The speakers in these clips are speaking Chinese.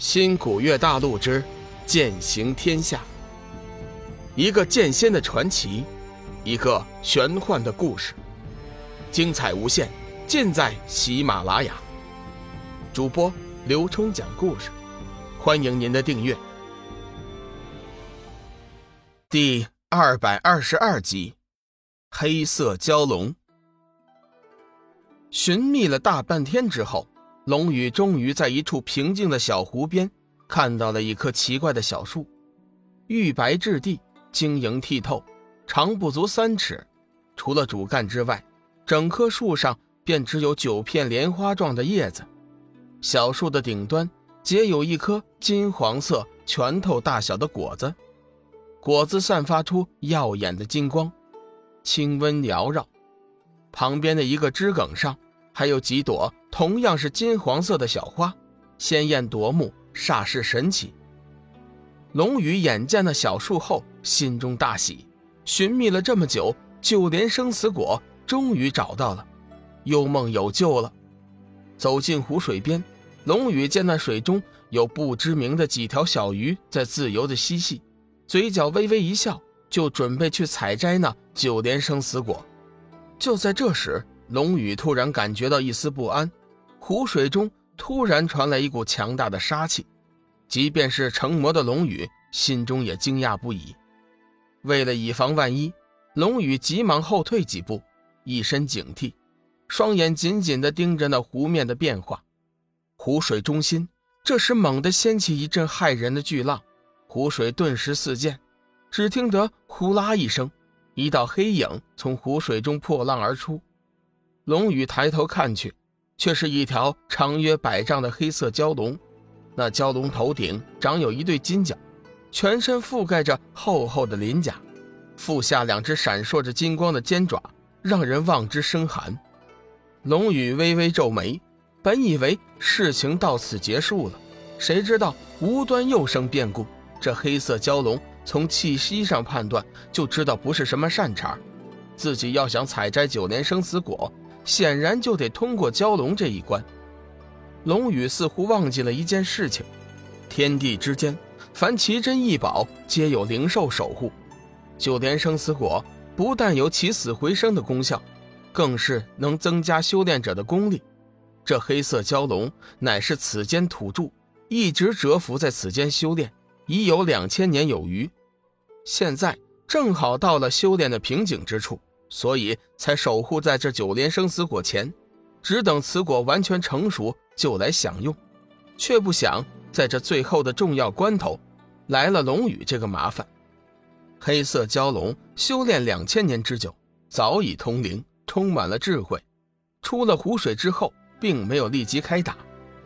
新古月大陆之剑行天下，一个剑仙的传奇，一个玄幻的故事，精彩无限，尽在喜马拉雅。主播刘冲讲故事，欢迎您的订阅。第二百二十二集，黑色蛟龙。寻觅了大半天之后。龙宇终于在一处平静的小湖边看到了一棵奇怪的小树，玉白质地，晶莹剔透，长不足三尺。除了主干之外，整棵树上便只有九片莲花状的叶子。小树的顶端结有一颗金黄色、拳头大小的果子，果子散发出耀眼的金光，清温缭绕。旁边的一个枝梗上。还有几朵同样是金黄色的小花，鲜艳夺目，煞是神奇。龙宇眼见那小树后，心中大喜，寻觅了这么久，九莲生死果终于找到了，幽梦有救了。走进湖水边，龙宇见那水中有不知名的几条小鱼在自由的嬉戏，嘴角微微一笑，就准备去采摘那九莲生死果。就在这时，龙宇突然感觉到一丝不安，湖水中突然传来一股强大的杀气，即便是成魔的龙宇心中也惊讶不已。为了以防万一，龙宇急忙后退几步，一身警惕，双眼紧紧地盯着那湖面的变化。湖水中心这时猛地掀起一阵骇人的巨浪，湖水顿时四溅，只听得呼啦一声，一道黑影从湖水中破浪而出。龙宇抬头看去，却是一条长约百丈的黑色蛟龙。那蛟龙头顶长有一对金角，全身覆盖着厚厚的鳞甲，腹下两只闪烁着金光的尖爪，让人望之生寒。龙宇微微皱眉，本以为事情到此结束了，谁知道无端又生变故。这黑色蛟龙从气息上判断，就知道不是什么善茬。自己要想采摘九年生死果。显然就得通过蛟龙这一关。龙宇似乎忘记了一件事情：天地之间，凡奇珍异宝，皆有灵兽守护。九莲生死果不但有起死回生的功效，更是能增加修炼者的功力。这黑色蛟龙乃是此间土著，一直蛰伏在此间修炼，已有两千年有余。现在正好到了修炼的瓶颈之处。所以才守护在这九莲生死果前，只等此果完全成熟就来享用，却不想在这最后的重要关头，来了龙宇这个麻烦。黑色蛟龙修炼两千年之久，早已通灵，充满了智慧。出了湖水之后，并没有立即开打，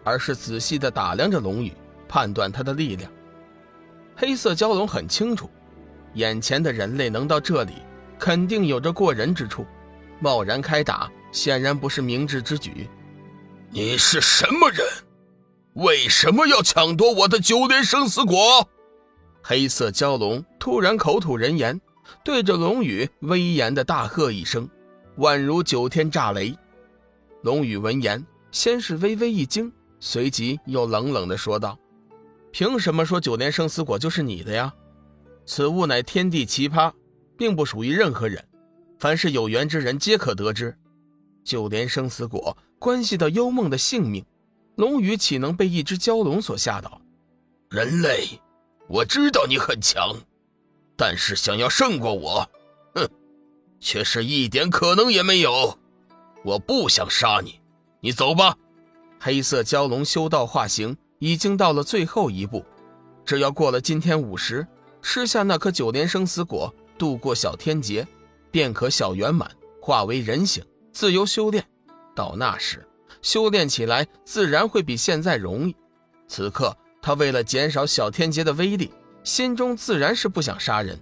而是仔细地打量着龙宇，判断他的力量。黑色蛟龙很清楚，眼前的人类能到这里。肯定有着过人之处，贸然开打显然不是明智之举。你是什么人？为什么要抢夺我的九莲生死果？黑色蛟龙突然口吐人言，对着龙宇威严的大喝一声，宛如九天炸雷。龙宇闻言，先是微微一惊，随即又冷冷地说道：“凭什么说九莲生死果就是你的呀？此物乃天地奇葩。”并不属于任何人，凡是有缘之人皆可得知。九莲生死果关系到幽梦的性命，龙宇岂能被一只蛟龙所吓倒？人类，我知道你很强，但是想要胜过我，哼，却是一点可能也没有。我不想杀你，你走吧。黑色蛟龙修道化形已经到了最后一步，只要过了今天午时，吃下那颗九莲生死果。度过小天劫，便可小圆满，化为人形，自由修炼。到那时，修炼起来自然会比现在容易。此刻，他为了减少小天劫的威力，心中自然是不想杀人。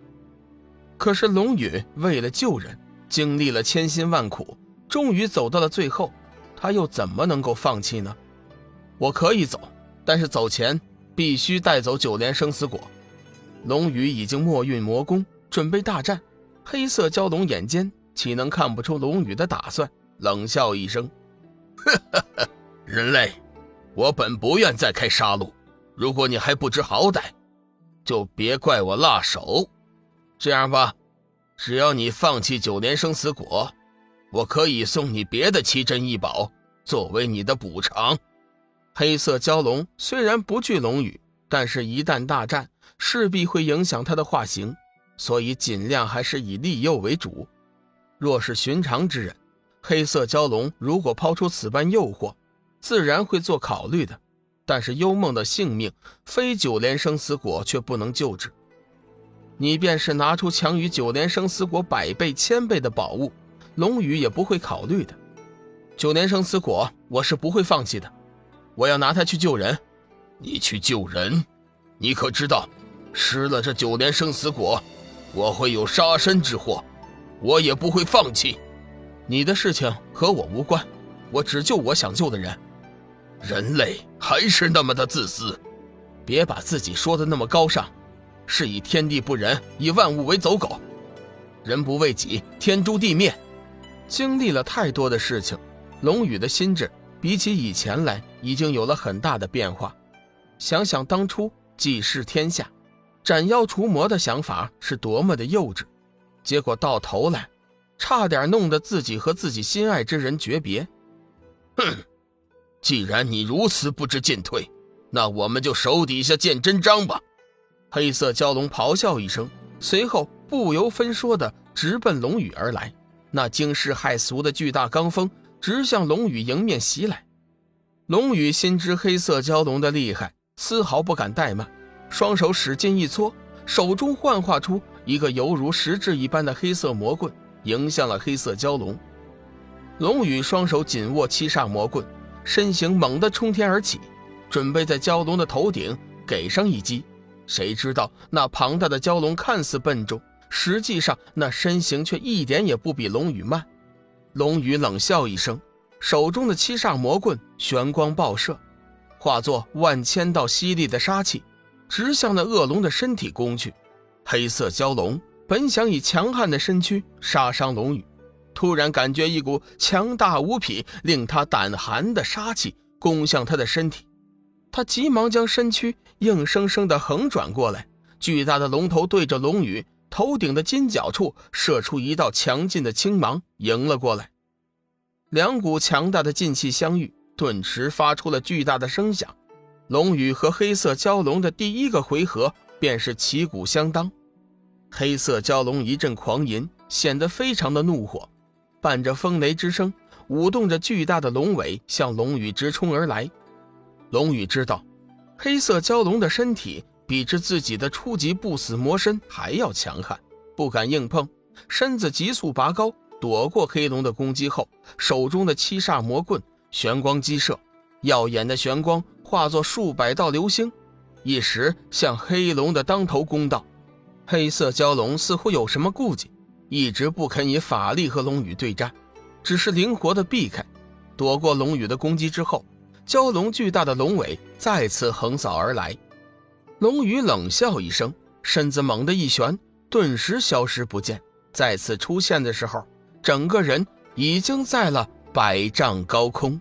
可是龙宇为了救人，经历了千辛万苦，终于走到了最后，他又怎么能够放弃呢？我可以走，但是走前必须带走九莲生死果。龙宇已经墨运魔功。准备大战，黑色蛟龙眼尖，岂能看不出龙宇的打算？冷笑一声：“人类，我本不愿再开杀戮。如果你还不知好歹，就别怪我辣手。这样吧，只要你放弃九连生死果，我可以送你别的奇珍异宝作为你的补偿。黑色蛟龙虽然不惧龙宇，但是一旦大战，势必会影响他的化形，所以尽量还是以利诱为主。若是寻常之人，黑色蛟龙如果抛出此般诱惑，自然会做考虑的。但是幽梦的性命，非九连生死果却不能救治。你便是拿出强于九连生死果百倍、千倍的宝物，龙宇也不会考虑的。九连生死果，我是不会放弃的。我要拿它去救人。你去救人？你可知道，失了这九连生死果，我会有杀身之祸。我也不会放弃。你的事情和我无关，我只救我想救的人。人类还是那么的自私，别把自己说的那么高尚，是以天地不仁，以万物为走狗，人不为己，天诛地灭。经历了太多的事情，龙宇的心智比起以前来已经有了很大的变化。想想当初济世天下、斩妖除魔的想法是多么的幼稚，结果到头来，差点弄得自己和自己心爱之人诀别。哼！既然你如此不知进退，那我们就手底下见真章吧！黑色蛟龙咆哮一声，随后不由分说的直奔龙宇而来。那惊世骇俗的巨大罡风直向龙宇迎面袭来。龙宇心知黑色蛟龙的厉害，丝毫不敢怠慢，双手使劲一搓，手中幻化出一个犹如实质一般的黑色魔棍，迎向了黑色蛟龙。龙宇双手紧握七煞魔棍。身形猛地冲天而起，准备在蛟龙的头顶给上一击。谁知道那庞大的蛟龙看似笨重，实际上那身形却一点也不比龙宇慢。龙宇冷笑一声，手中的七煞魔棍玄光爆射，化作万千道犀利的杀气，直向那恶龙的身体攻去。黑色蛟龙本想以强悍的身躯杀伤龙宇。突然感觉一股强大无匹、令他胆寒的杀气攻向他的身体，他急忙将身躯硬生生的横转过来，巨大的龙头对着龙宇头顶的金角处射出一道强劲的青芒，迎了过来。两股强大的劲气相遇，顿时发出了巨大的声响。龙宇和黑色蛟龙的第一个回合便是旗鼓相当，黑色蛟龙一阵狂吟，显得非常的怒火。伴着风雷之声，舞动着巨大的龙尾向龙宇直冲而来。龙宇知道，黑色蛟龙的身体比之自己的初级不死魔身还要强悍，不敢硬碰，身子急速拔高，躲过黑龙的攻击后，手中的七煞魔棍玄光激射，耀眼的玄光化作数百道流星，一时向黑龙的当头攻到。黑色蛟龙似乎有什么顾忌。一直不肯以法力和龙宇对战，只是灵活的避开，躲过龙宇的攻击之后，蛟龙巨大的龙尾再次横扫而来。龙宇冷笑一声，身子猛地一旋，顿时消失不见。再次出现的时候，整个人已经在了百丈高空。